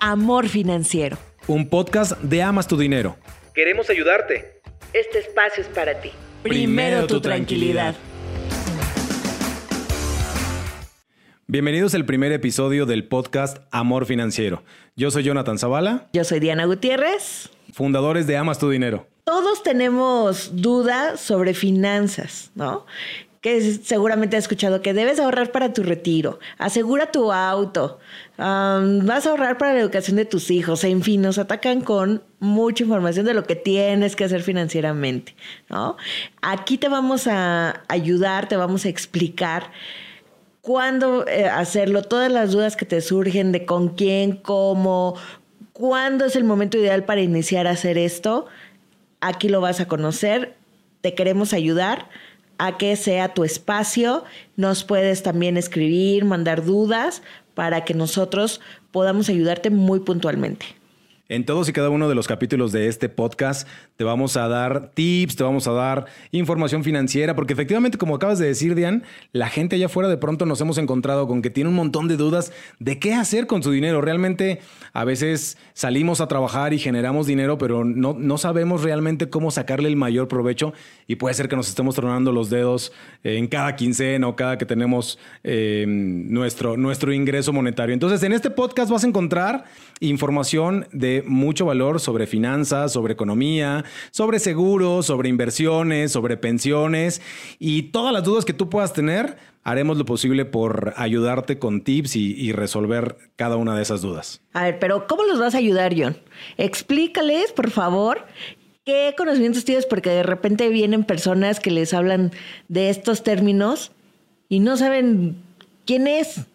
Amor Financiero. Un podcast de Amas tu Dinero. Queremos ayudarte. Este espacio es para ti. Primero tu tranquilidad. Bienvenidos al primer episodio del podcast Amor Financiero. Yo soy Jonathan Zavala. Yo soy Diana Gutiérrez. Fundadores de Amas tu Dinero. Todos tenemos dudas sobre finanzas, ¿no? Seguramente has escuchado que debes ahorrar para tu retiro, asegura tu auto, vas a ahorrar para la educación de tus hijos, en fin, nos atacan con mucha información de lo que tienes que hacer financieramente, ¿no? Aquí te vamos a ayudar, te vamos a explicar cuándo eh, hacerlo, todas las dudas que te surgen de con quién, cómo, cuándo es el momento ideal para iniciar a hacer esto, aquí lo vas a conocer, te queremos ayudar a que sea tu espacio. Nos puedes también escribir, mandar dudas para que nosotros podamos ayudarte muy puntualmente. En todos y cada uno de los capítulos de este podcast te vamos a dar tips, te vamos a dar información financiera, porque efectivamente, como acabas de decir, Diane, la gente allá afuera de pronto nos hemos encontrado con que tiene un montón de dudas de qué hacer con su dinero. Realmente a veces salimos a trabajar y generamos dinero, pero no, no sabemos realmente cómo sacarle el mayor provecho y puede ser que nos estemos tronando los dedos en cada quincena o cada que tenemos eh, nuestro, nuestro ingreso monetario. Entonces, en este podcast vas a encontrar información de mucho valor sobre finanzas, sobre economía, sobre seguros, sobre inversiones, sobre pensiones y todas las dudas que tú puedas tener. Haremos lo posible por ayudarte con tips y, resolver cada una de esas dudas. A ver, pero ¿cómo los vas a ayudar, John? Explícales, por favor, qué conocimientos tienes, porque de repente vienen personas que les hablan de estos términos y no saben quién es.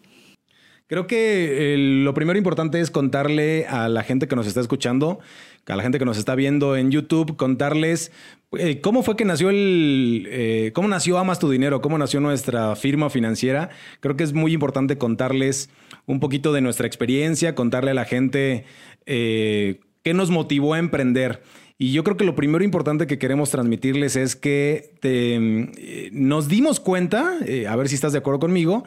Creo que lo primero importante es contarle a la gente que nos está escuchando, a la gente que nos está viendo en YouTube, contarles eh, cómo fue que nació el, eh, cómo nació Amas tu Dinero, cómo nació nuestra firma financiera. Creo que es muy importante contarles un poquito de nuestra experiencia, contarle a la gente eh, qué nos motivó a emprender. Y yo creo que lo primero importante que queremos transmitirles es que nos dimos cuenta, a ver si estás de acuerdo conmigo,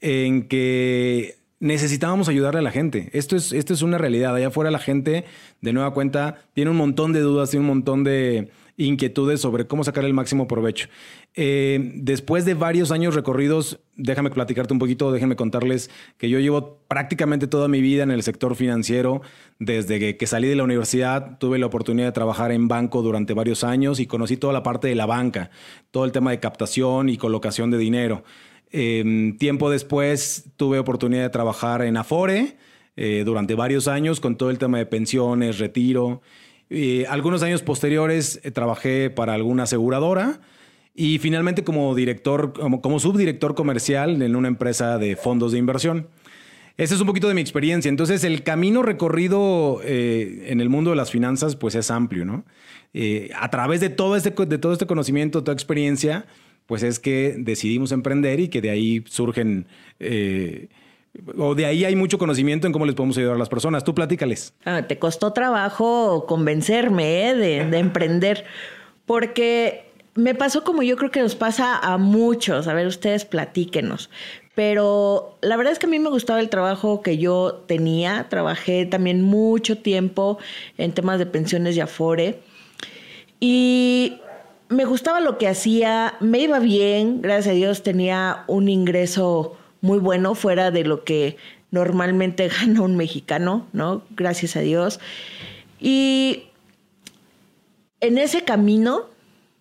en que necesitábamos ayudarle a la gente. Esto es, esto es una realidad. Allá afuera la gente, de nueva cuenta, tiene un montón de dudas, tiene un montón de inquietudes sobre cómo sacar el máximo provecho. Eh, después de varios años recorridos, déjame platicarte un poquito, déjenme contarles que yo llevo prácticamente toda mi vida en el sector financiero. Desde que salí de la universidad tuve la oportunidad de trabajar en banco durante varios años y conocí toda la parte de la banca, todo el tema de captación y colocación de dinero. Em, tiempo después tuve oportunidad de trabajar en Afore eh, durante varios años con todo el tema de pensiones, retiro. algunos años posteriores eh, trabajé para alguna aseguradora y finalmente como director, como, subdirector comercial en una empresa de fondos de inversión. Ese es un poquito de mi experiencia. Entonces, el camino recorrido eh, en el mundo de las finanzas, pues es amplio, ¿no? a través de todo, este, de todo este conocimiento, toda experiencia, pues es que decidimos emprender y que de ahí surgen... Eh, o de ahí hay mucho conocimiento en cómo les podemos ayudar a las personas. Tú platícales. Ah, te costó trabajo convencerme ¿eh? de, de, emprender, porque me pasó como yo creo que nos pasa a muchos. A ver, ustedes platíquenos. Pero la verdad es que a mí me gustaba el trabajo que yo tenía. Trabajé también mucho tiempo en temas de pensiones y afore. Y me gustaba lo que hacía, me iba bien, gracias a Dios tenía un ingreso muy bueno fuera de lo que normalmente gana un mexicano, ¿no? Gracias a Dios. Y en ese camino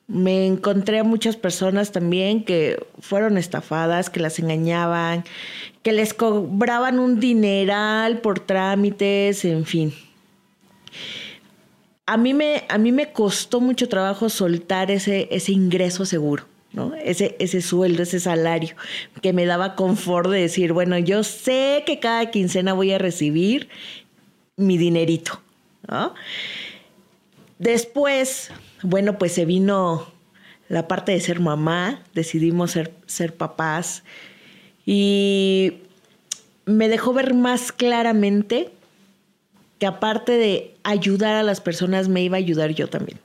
me encontré a muchas personas también que fueron estafadas, que las engañaban, que les cobraban un dineral por trámites, en fin a mí me, a mí me costó mucho trabajo soltar ese, ese ingreso seguro. ¿no? Ese, ese sueldo, ese salario que me daba confort de decir, bueno, yo sé que cada quincena voy a recibir mi dinerito. Después, bueno, pues se vino la parte de ser mamá, decidimos ser, ser papás y me dejó ver más claramente que aparte de ayudar a las personas, me iba a ayudar yo también.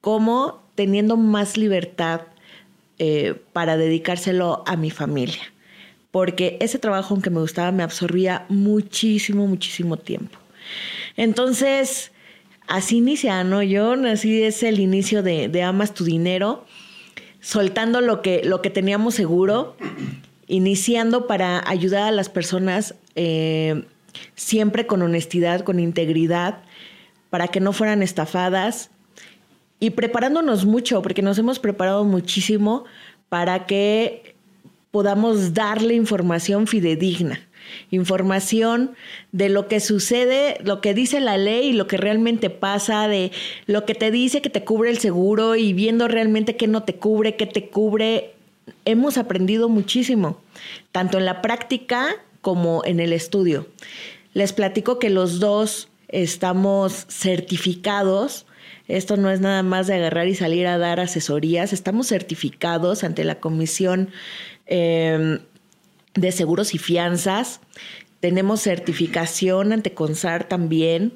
Como teniendo más libertad eh, para dedicárselo a mi familia. porque ese trabajo, aunque me gustaba, me absorbía muchísimo, muchísimo tiempo. Entonces, así inicia, ¿no? Yo, así es el inicio de, de Amas tu Dinero, soltando lo que, lo que teníamos seguro, iniciando para ayudar a las personas eh, siempre con honestidad, con integridad, para que no fueran estafadas y preparándonos mucho, porque nos hemos preparado muchísimo para que podamos darle información fidedigna, información de lo que sucede, lo que dice la ley lo que realmente pasa, de lo que te dice que te cubre el seguro y viendo realmente qué no te cubre, qué te cubre. Hemos aprendido muchísimo, tanto en la práctica como en el estudio. Les platico que los dos estamos certificados esto no es nada más de agarrar y salir a dar asesorías. Estamos certificados ante la Comisión em, de Seguros y Fianzas. Tenemos certificación ante CONSAR también.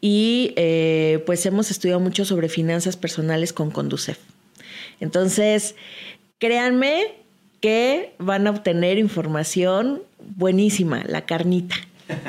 Y eh, pues hemos estudiado mucho sobre finanzas personales con Conducef. Entonces, créanme que van a obtener información buenísima, la carnita,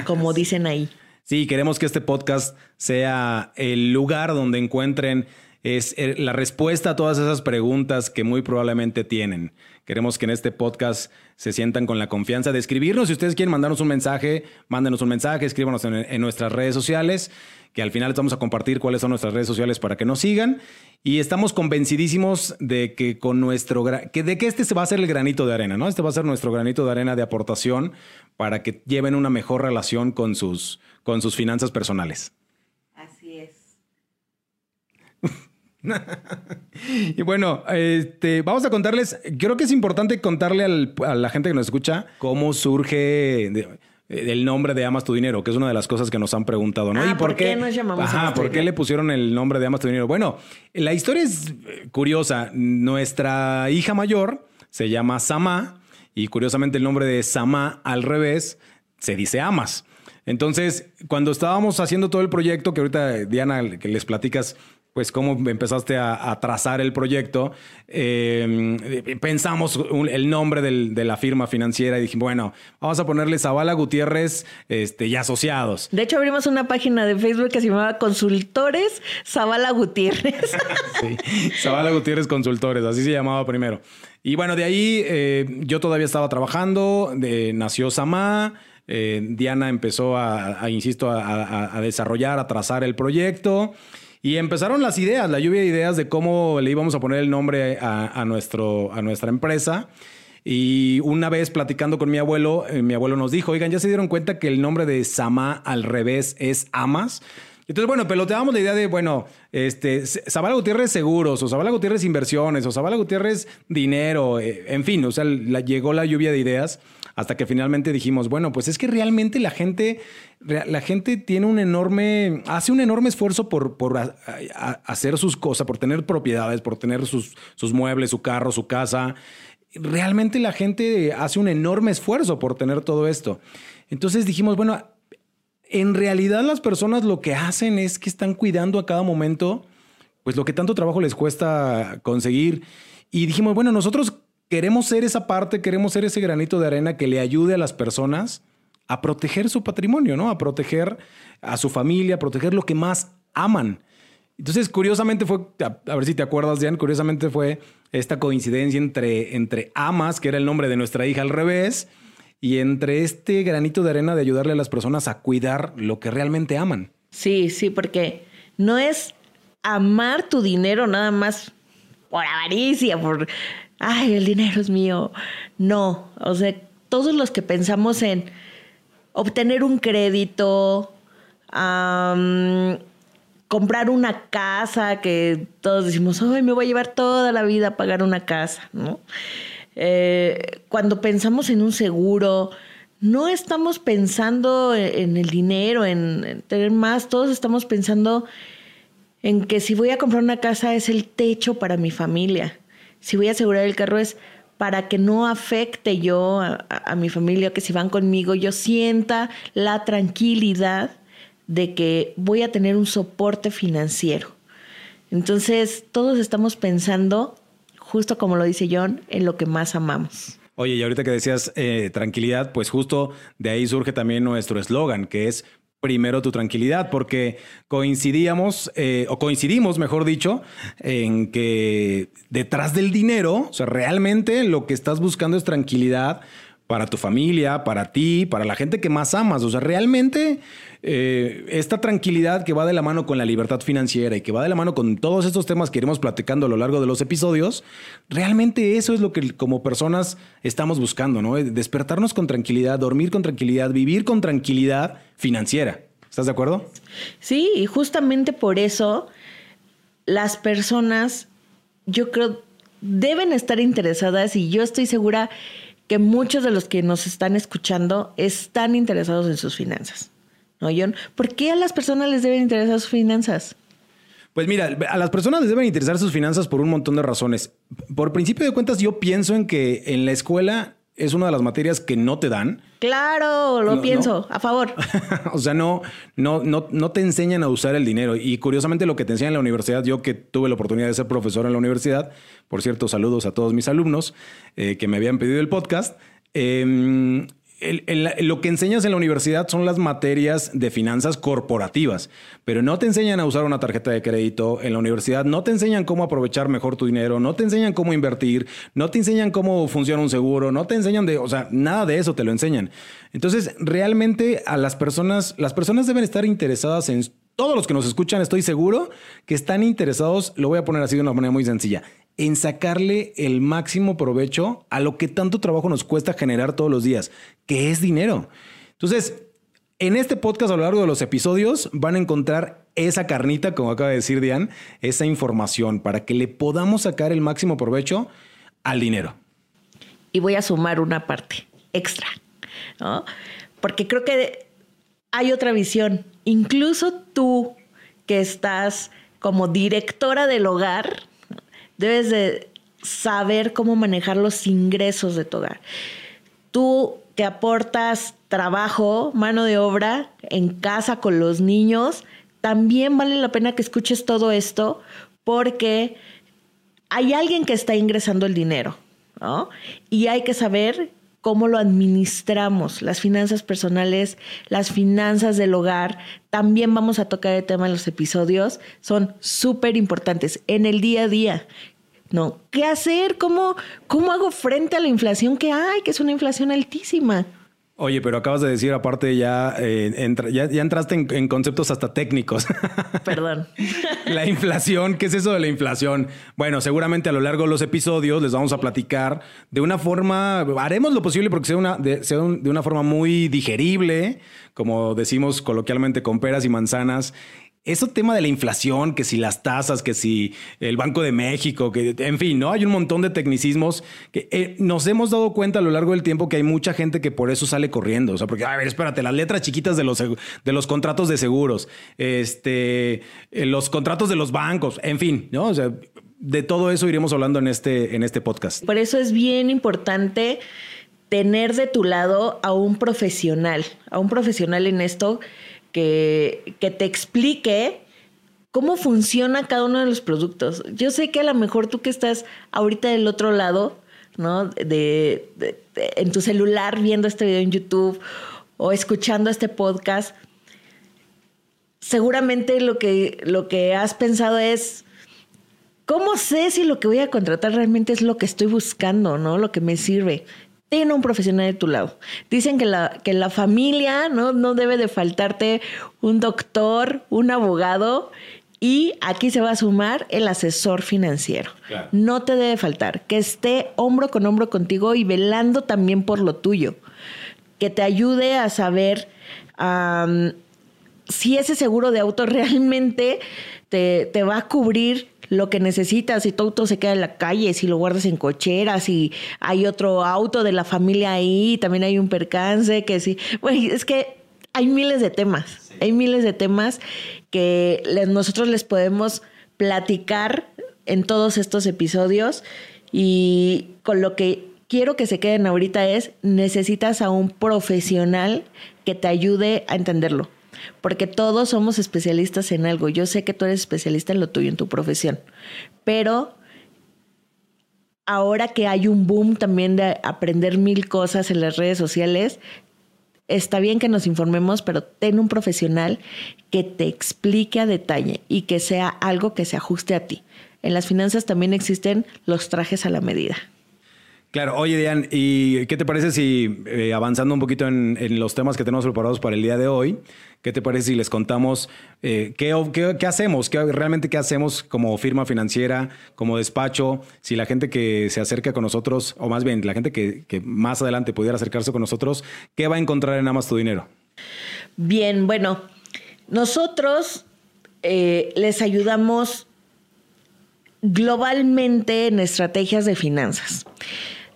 como dicen ahí. Sí, queremos que este podcast sea el lugar donde encuentren es eh, la respuesta a todas esas preguntas que muy probablemente tienen. Queremos que en este podcast se sientan con la confianza de escribirnos. Si ustedes quieren mandarnos un mensaje, mándenos un mensaje, escríbanos en, nuestras redes sociales, que al final les vamos a compartir cuáles son nuestras redes sociales para que nos sigan. Y estamos convencidísimos de que con nuestro que de que este se va a ser el granito de arena, ¿no? Este va a ser nuestro granito de arena de aportación para que lleven una mejor relación con sus con sus finanzas personales. Así es. y bueno, este, vamos a contarles, creo que es importante contarle a la gente que nos escucha cómo surge el nombre de Amas tu Dinero, que es una de las cosas que nos han preguntado, ¿no? Ah, ¿Y por, qué, nos llamamos Ajá, ¿por qué le pusieron el nombre de Amas tu Dinero? Bueno, la historia es curiosa. Nuestra hija mayor se llama Sama y curiosamente el nombre de Sama al revés se dice Amas. Entonces, cuando estábamos haciendo todo el proyecto, que ahorita Diana, que les platicas, pues cómo empezaste a, trazar el proyecto, em, pensamos el nombre de la firma financiera y dijimos, bueno, vamos a ponerle Zavala Gutiérrez este, y asociados. De hecho, abrimos una página de Facebook que se llamaba Consultores Zavala Gutiérrez. sí, Zavala Gutiérrez Consultores, así se llamaba primero. Y bueno, de ahí eh, yo todavía estaba trabajando, de, nació Samá. Eh, Diana empezó a, insisto, a, desarrollar, a trazar el proyecto. Y empezaron las ideas, la lluvia de ideas de cómo le íbamos a poner el nombre a, nuestro, a nuestra empresa. Y una vez platicando con mi abuelo, eh, mi abuelo nos dijo, oigan, ¿ya se dieron cuenta que el nombre de Sama al revés es Amas? Entonces, bueno, peloteábamos la idea de, bueno, este, Zabala Gutiérrez Seguros, o Zabala Gutiérrez Inversiones, o Zabala Gutiérrez Dinero, eh, en fin, o sea, llegó la lluvia de ideas hasta que finalmente dijimos, bueno, pues es que realmente la gente, la gente tiene un enorme, hace un enorme esfuerzo por, por hacer sus cosas, por tener propiedades, por tener sus, sus muebles, su carro, su casa. Realmente la gente hace un enorme esfuerzo por tener todo esto. Entonces dijimos, bueno, en realidad las personas lo que hacen es que están cuidando a cada momento, pues lo que tanto trabajo les cuesta conseguir. Y dijimos, bueno, nosotros queremos ser esa parte, queremos ser ese granito de arena que le ayude a las personas a proteger su patrimonio, ¿no? A proteger a su familia, a proteger lo que más aman. Entonces, curiosamente fue, a, ver si te acuerdas, Jan, curiosamente fue esta coincidencia entre, entre Amas, que era el nombre de nuestra hija al revés, y entre este granito de arena de ayudarle a las personas a cuidar lo que realmente aman. Sí, sí, porque no es amar tu dinero nada más por avaricia, por, ay, el dinero es mío. No, o sea, todos los que pensamos en obtener un crédito, comprar una casa, que todos decimos, ay, me voy a llevar toda la vida a pagar una casa, ¿no? Eh, cuando pensamos en un seguro, no estamos pensando en el dinero, en, tener más, todos estamos pensando en que si voy a comprar una casa es el techo para mi familia, si voy a asegurar el carro es para que no afecte yo a, mi familia, que si van conmigo yo sienta la tranquilidad de que voy a tener un soporte financiero. Entonces, todos estamos pensando justo como lo dice John, en lo que más amamos. Oye, y ahorita que decías eh, tranquilidad, pues justo de ahí surge también nuestro eslogan, que es primero tu tranquilidad, porque coincidíamos, eh, o coincidimos, mejor dicho, en que detrás del dinero, o sea, realmente lo que estás buscando es tranquilidad para tu familia, para ti, para la gente que más amas. O sea, realmente eh, esta tranquilidad que va de la mano con la libertad financiera y que va de la mano con todos estos temas que iremos platicando a lo largo de los episodios, realmente eso es lo que como personas estamos buscando, ¿no? Despertarnos con tranquilidad, dormir con tranquilidad, vivir con tranquilidad financiera. ¿Estás de acuerdo? Sí, y justamente por eso las personas, yo creo, deben estar interesadas y yo estoy segura que muchos de los que nos están escuchando están interesados en sus finanzas. ¿No, John? ¿Por qué a las personas les deben interesar sus finanzas? Pues mira, a las personas les deben interesar sus finanzas por un montón de razones. Por principio de cuentas, yo pienso en que en la escuela es una de las materias que no te dan. Claro, lo pienso, a favor. o sea, no, no, no, no te enseñan a usar el dinero. Y curiosamente lo que te enseñan en la universidad, yo que tuve la oportunidad de ser profesor en la universidad, por cierto, saludos a todos mis alumnos eh, que me habían pedido el podcast. Eh, lo que enseñas en la universidad son las materias de finanzas corporativas, pero no te enseñan a usar una tarjeta de crédito en la universidad, no te enseñan cómo aprovechar mejor tu dinero, no te enseñan cómo invertir, no te enseñan cómo funciona un seguro, no te enseñan de, o sea, nada de eso te lo enseñan. Entonces, realmente a las personas, las personas deben estar interesadas en todos los que nos escuchan, estoy seguro que están interesados, lo voy a poner así de una manera muy sencilla, en sacarle el máximo provecho a lo que tanto trabajo nos cuesta generar todos los días, que es dinero. Entonces, en este podcast a lo largo de los episodios van a encontrar esa carnita, como acaba de decir Diane, esa información para que le podamos sacar el máximo provecho al dinero. Y voy a sumar una parte extra. Porque creo que hay otra visión. Incluso tú que estás como directora del hogar, debes de saber cómo manejar los ingresos de tu hogar. Tú que aportas trabajo, mano de obra en casa con los niños, también vale la pena que escuches todo esto porque hay alguien que está ingresando el dinero, ¿no? Y hay que saber cómo lo administramos, las finanzas personales, las finanzas del hogar. También vamos a tocar el tema en los episodios. Son súper importantes en el día a día. ¿No? ¿Qué hacer? ¿Cómo, ¿Cómo hago frente a la inflación que hay? Que es una inflación altísima. Oye, pero acabas de decir, aparte, ya, eh, ya, entraste en, conceptos hasta técnicos. Perdón. la inflación, ¿qué es eso de la inflación? Bueno, seguramente a lo largo de los episodios les vamos a platicar de una forma, haremos lo posible porque sea, una, de, sea de una forma muy digerible, como decimos coloquialmente con peras y manzanas eso tema de la inflación, que si las tasas, que si el Banco de México, que en fin, ¿no? Hay un montón de tecnicismos que eh, nos hemos dado cuenta a lo largo del tiempo que hay mucha gente que por eso sale corriendo. O sea, porque, a ver, espérate, las letras chiquitas de los, de los contratos de seguros, este, eh, los contratos de los bancos, en fin, ¿no? O sea, de todo eso iremos hablando en este, en este podcast. Por eso es bien importante tener de tu lado a un profesional, a un profesional en esto que, te explique cómo funciona cada uno de los productos. Yo sé que a lo mejor tú que estás ahorita del otro lado, ¿no? De, en tu celular viendo este video en YouTube o escuchando este podcast, seguramente lo que, lo que has pensado es, ¿cómo sé si lo que voy a contratar realmente es lo que estoy buscando, ¿no? Lo que me sirve ten un profesional de tu lado. Dicen que la, que la familia ¿no? no debe de faltarte un doctor, un abogado y aquí se va a sumar el asesor financiero. No te debe faltar, que esté hombro con hombro contigo y velando también por lo tuyo, que te ayude a saber si ese seguro de auto realmente te, te va a cubrir lo que necesitas, si tu auto se queda en la calle, si lo guardas en cochera, si hay otro auto de la familia ahí, también hay un percance, que sí. Bueno, es que hay miles de temas, hay miles de temas que nosotros les podemos platicar en todos estos episodios y con lo que quiero que se queden ahorita es, necesitas a un profesional que te ayude a entenderlo porque todos somos especialistas en algo. Yo sé que tú eres especialista en lo tuyo, en tu profesión, pero ahora que hay un boom también de aprender mil cosas en las redes sociales, está bien que nos informemos, pero ten un profesional que te explique a detalle y que sea algo que se ajuste a ti. En las finanzas también existen los trajes a la medida. Claro, oye Diane, ¿y qué te parece si eh, avanzando un poquito en, los temas que tenemos preparados para el día de hoy, qué te parece si les contamos eh, qué, qué, hacemos, qué, realmente qué hacemos como firma financiera, como despacho, si la gente que se acerca con nosotros, o más bien la gente que, más adelante pudiera acercarse con nosotros, qué va a encontrar en Amas Tu Dinero? Bien, bueno, nosotros eh, les ayudamos globalmente en estrategias de finanzas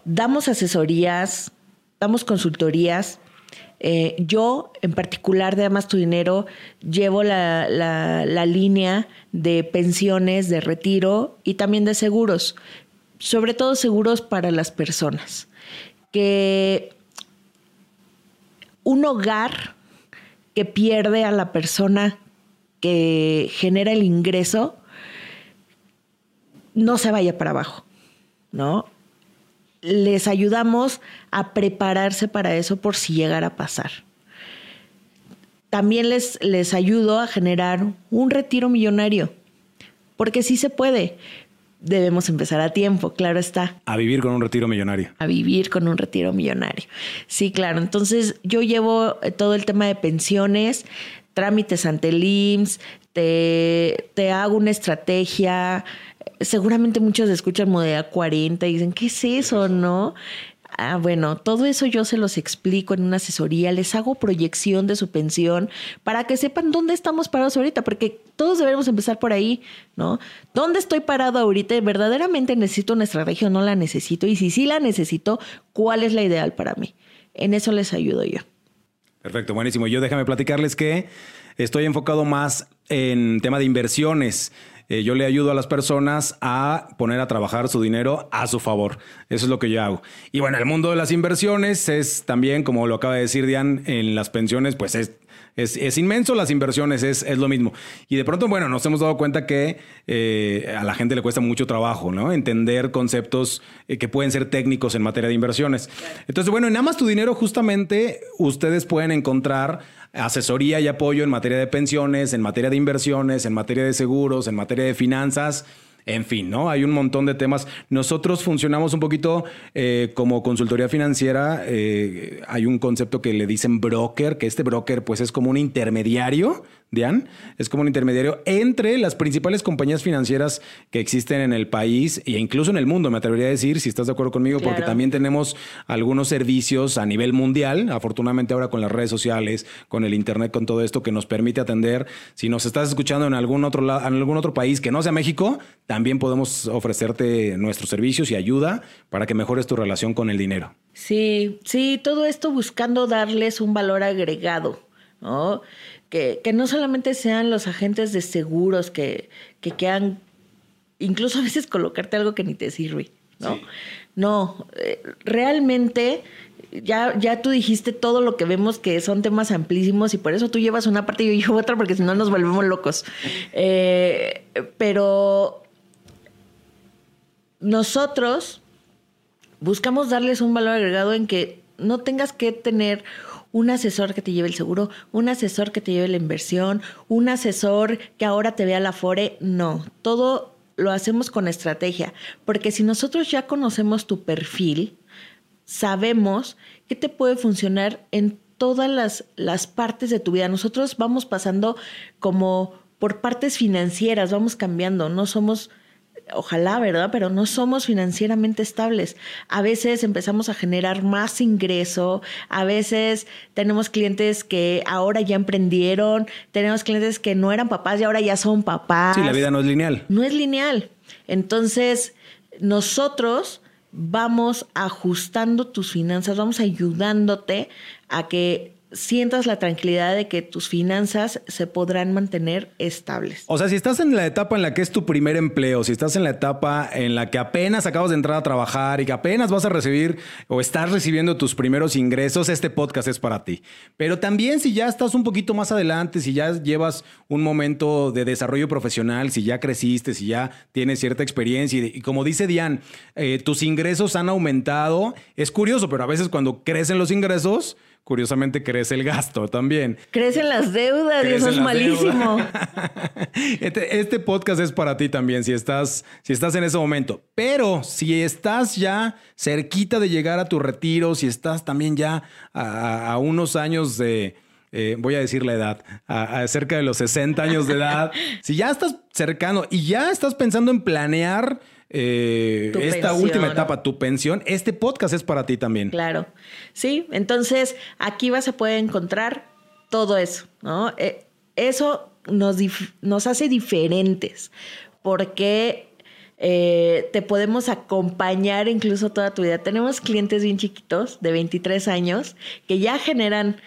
damos asesorías, damos consultorías. Eh, yo, en particular de Amas Tu Dinero, llevo la, la, línea de pensiones, de retiro y también de seguros, sobre todo seguros para las personas. Que un hogar que pierde a la persona que genera el ingreso no se vaya para abajo, ¿no? Les ayudamos a prepararse para eso por si llegara a pasar. También les, les ayudo a generar un retiro millonario, porque sí se puede. Debemos empezar a tiempo, claro está. A vivir con un retiro millonario. A vivir con un retiro millonario. Sí, claro. Entonces yo llevo eh, todo el tema de pensiones, trámites ante el IMSS, te, te hago una estrategia, seguramente muchos escuchan Modea 40 y dicen, ¿qué es eso, no? Ah, bueno, todo eso yo se los explico en una asesoría, les hago proyección de su pensión para que sepan dónde estamos parados ahorita, porque todos debemos empezar por ahí, ¿no? ¿Dónde estoy parado ahorita? ¿Verdaderamente necesito una estrategia o no la necesito? Y si sí la necesito, ¿cuál es la ideal para mí? En eso les ayudo yo. Perfecto, buenísimo. Yo déjame platicarles que estoy enfocado más en tema de inversiones. Eh, yo le ayudo a las personas a poner a trabajar su dinero a su favor. Eso es lo que yo hago. Y bueno, el mundo de las inversiones es también, como lo acaba de decir Diane, en las pensiones, pues es es, inmenso, las inversiones es, es, lo mismo. Y de pronto, bueno, nos hemos dado cuenta que eh, a la gente le cuesta mucho trabajo, ¿no? Entender conceptos eh, que pueden ser técnicos en materia de inversiones. Entonces, bueno, en Amas Tu Dinero justamente ustedes pueden encontrar asesoría y apoyo en materia de pensiones, en materia de inversiones, en materia de seguros, en materia de finanzas. En fin, ¿no? Hay un montón de temas. Nosotros funcionamos un poquito eh, como consultoría financiera. Eh, hay un concepto que le dicen broker, que este broker pues es como un intermediario Dian, es como un intermediario entre las principales compañías financieras que existen en el país e incluso en el mundo, me atrevería a decir, si estás de acuerdo conmigo, porque también tenemos algunos servicios a nivel mundial, afortunadamente ahora con las redes sociales, con el internet, con todo esto que nos permite atender. Si nos estás escuchando en algún otro en algún otro país que no sea México, también podemos ofrecerte nuestros servicios y ayuda para que mejores tu relación con el dinero. Sí, sí, todo esto buscando darles un valor agregado, ¿no? Que, no solamente sean los agentes de seguros que, que quedan, incluso a veces colocarte algo que ni te sirve, ¿no? No, eh, realmente ya, ya tú dijiste todo lo que vemos que son temas amplísimos y por eso tú llevas una parte y yo llevo otra porque si no nos volvemos locos. Eh, pero nosotros buscamos darles un valor agregado en que no tengas que tener un asesor que te lleve el seguro, un asesor que te lleve la inversión, un asesor que ahora te vea la FORE. No, todo lo hacemos con estrategia, porque si nosotros ya conocemos tu perfil, sabemos qué te puede funcionar en todas las, las partes de tu vida. Nosotros vamos pasando como por partes financieras, vamos cambiando, no somos ojalá, ¿verdad? Pero no somos financieramente estables. A veces empezamos a generar más ingreso, a veces tenemos clientes que ahora ya emprendieron, tenemos clientes que no eran papás y ahora ya son papás. Sí, la vida no es lineal. No es lineal. Entonces, nosotros vamos ajustando tus finanzas, vamos ayudándote a que sientas la tranquilidad de que tus finanzas se podrán mantener estables. O sea, si estás en la etapa en la que es tu primer empleo, si estás en la etapa en la que apenas acabas de entrar a trabajar y que apenas vas a recibir o estás recibiendo tus primeros ingresos, este podcast es para ti. Pero también si ya estás un poquito más adelante, si ya llevas un momento de desarrollo profesional, si ya creciste, si ya tienes cierta experiencia y, como dice Diane, eh, tus ingresos han aumentado, es curioso, pero a veces cuando crecen los ingresos, curiosamente crece el gasto también. Crecen las deudas y eso es malísimo. Este, este, podcast es para ti también, si estás, si estás en ese momento. Pero si estás ya cerquita de llegar a tu retiro, si estás también ya a, unos años de... Eh, voy a decir la edad, a, cerca de los 60 años de edad, si ya estás cercano y ya estás pensando en planear eh, esta última etapa, tu pensión, este podcast es para ti también. Claro. Sí, entonces aquí vas a poder encontrar todo eso, ¿no? Eh, eso nos, nos hace diferentes porque eh, te podemos acompañar incluso toda tu vida. Tenemos clientes bien chiquitos de 23 años que ya generan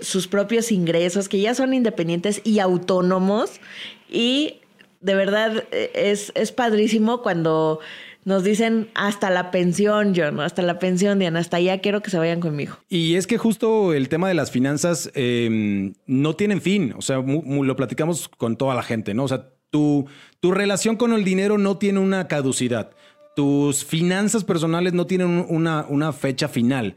sus propios ingresos, que ya son independientes y autónomos y de verdad e, es, es padrísimo cuando nos dicen hasta la pensión, John, hasta la pensión, Diana, hasta allá quiero que se vayan conmigo. Y es que justo el tema de las finanzas em, no tienen fin, o sea, lo platicamos con toda la gente, ¿no? O sea, tu, tu relación con el dinero no tiene una caducidad tus finanzas personales no tienen una, una, fecha final.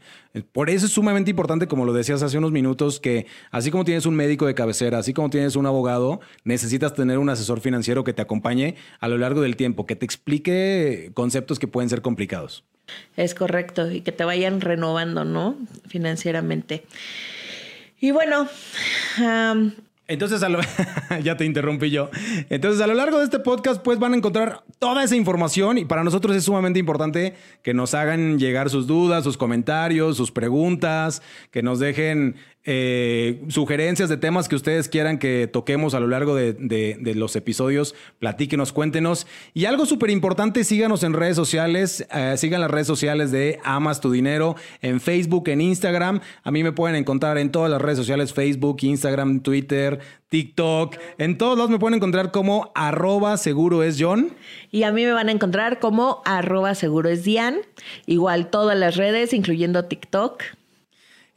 Por eso es sumamente importante, como lo decías hace unos minutos, que así como tienes un médico de cabecera, así como tienes un abogado, necesitas tener un asesor financiero que te acompañe a lo largo del tiempo, que te explique conceptos que pueden ser complicados. Es correcto, y que te vayan renovando, ¿no? Financieramente. Y bueno, entonces, ya te interrumpí yo. Entonces, a lo largo de este podcast, pues van a encontrar toda esa información y para nosotros es sumamente importante que nos hagan llegar sus dudas, sus comentarios, sus preguntas, que nos dejen eh, sugerencias de temas que ustedes quieran que toquemos a lo largo de, los episodios, platíquenos, cuéntenos. Y algo súper importante, síganos en redes sociales, eh, sigan las redes sociales de Amas tu Dinero, en Facebook, en Instagram. A mí me pueden encontrar en todas las redes sociales, Facebook, Instagram, Twitter, TikTok. En todos lados me pueden encontrar como arroba seguro es John. Y a mí me van a encontrar como arroba seguro es Dian. Igual todas las redes, incluyendo TikTok.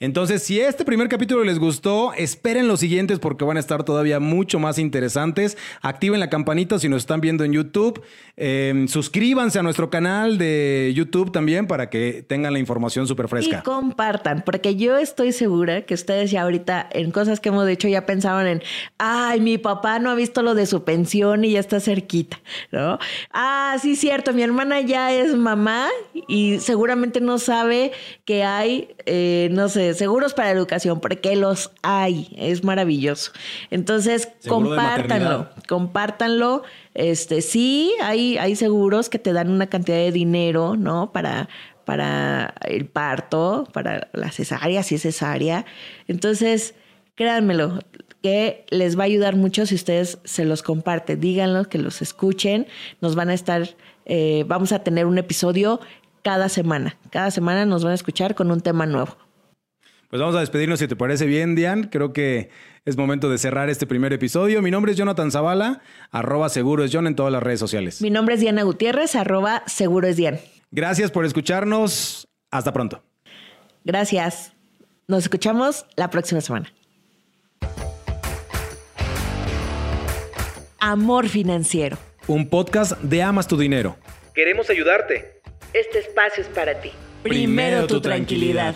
Entonces, si este primer capítulo les gustó, esperen los siguientes porque van a estar todavía mucho más interesantes. Activen la campanita si nos están viendo en YouTube. Em, suscríbanse a nuestro canal de YouTube también para que tengan la información súper fresca. Y compartan, porque yo estoy segura que ustedes ya ahorita en cosas que hemos dicho ya pensaban en, ay, mi papá no ha visto lo de su pensión y ya está cerquita, ¿no? Ah, sí, cierto, mi hermana ya es mamá y seguramente no sabe que hay, eh, no sé, seguros para educación, porque los hay, es maravilloso. Entonces, compártanlo, compártanlo. Este, sí, hay, hay seguros que te dan una cantidad de dinero, ¿no? Para, para el parto, para la cesárea, si es cesárea. Entonces, créanmelo, que les va a ayudar mucho si ustedes se los comparten. Díganlo, que los escuchen. Nos van a estar, eh, vamos a tener un episodio cada semana. Cada semana nos van a escuchar con un tema nuevo. Pues vamos a despedirnos si te parece bien, Dian. Creo que es momento de cerrar este primer episodio. Mi nombre es Jonathan Zavala, arroba seguro es John en todas las redes sociales. Mi nombre es Diana Gutiérrez, arroba seguro es Dian. Gracias por escucharnos. Hasta pronto. Gracias. Nos escuchamos la próxima semana. Amor Financiero. Un podcast de Amas tu Dinero. Queremos ayudarte. Este espacio es para ti. Primero, tu, tranquilidad.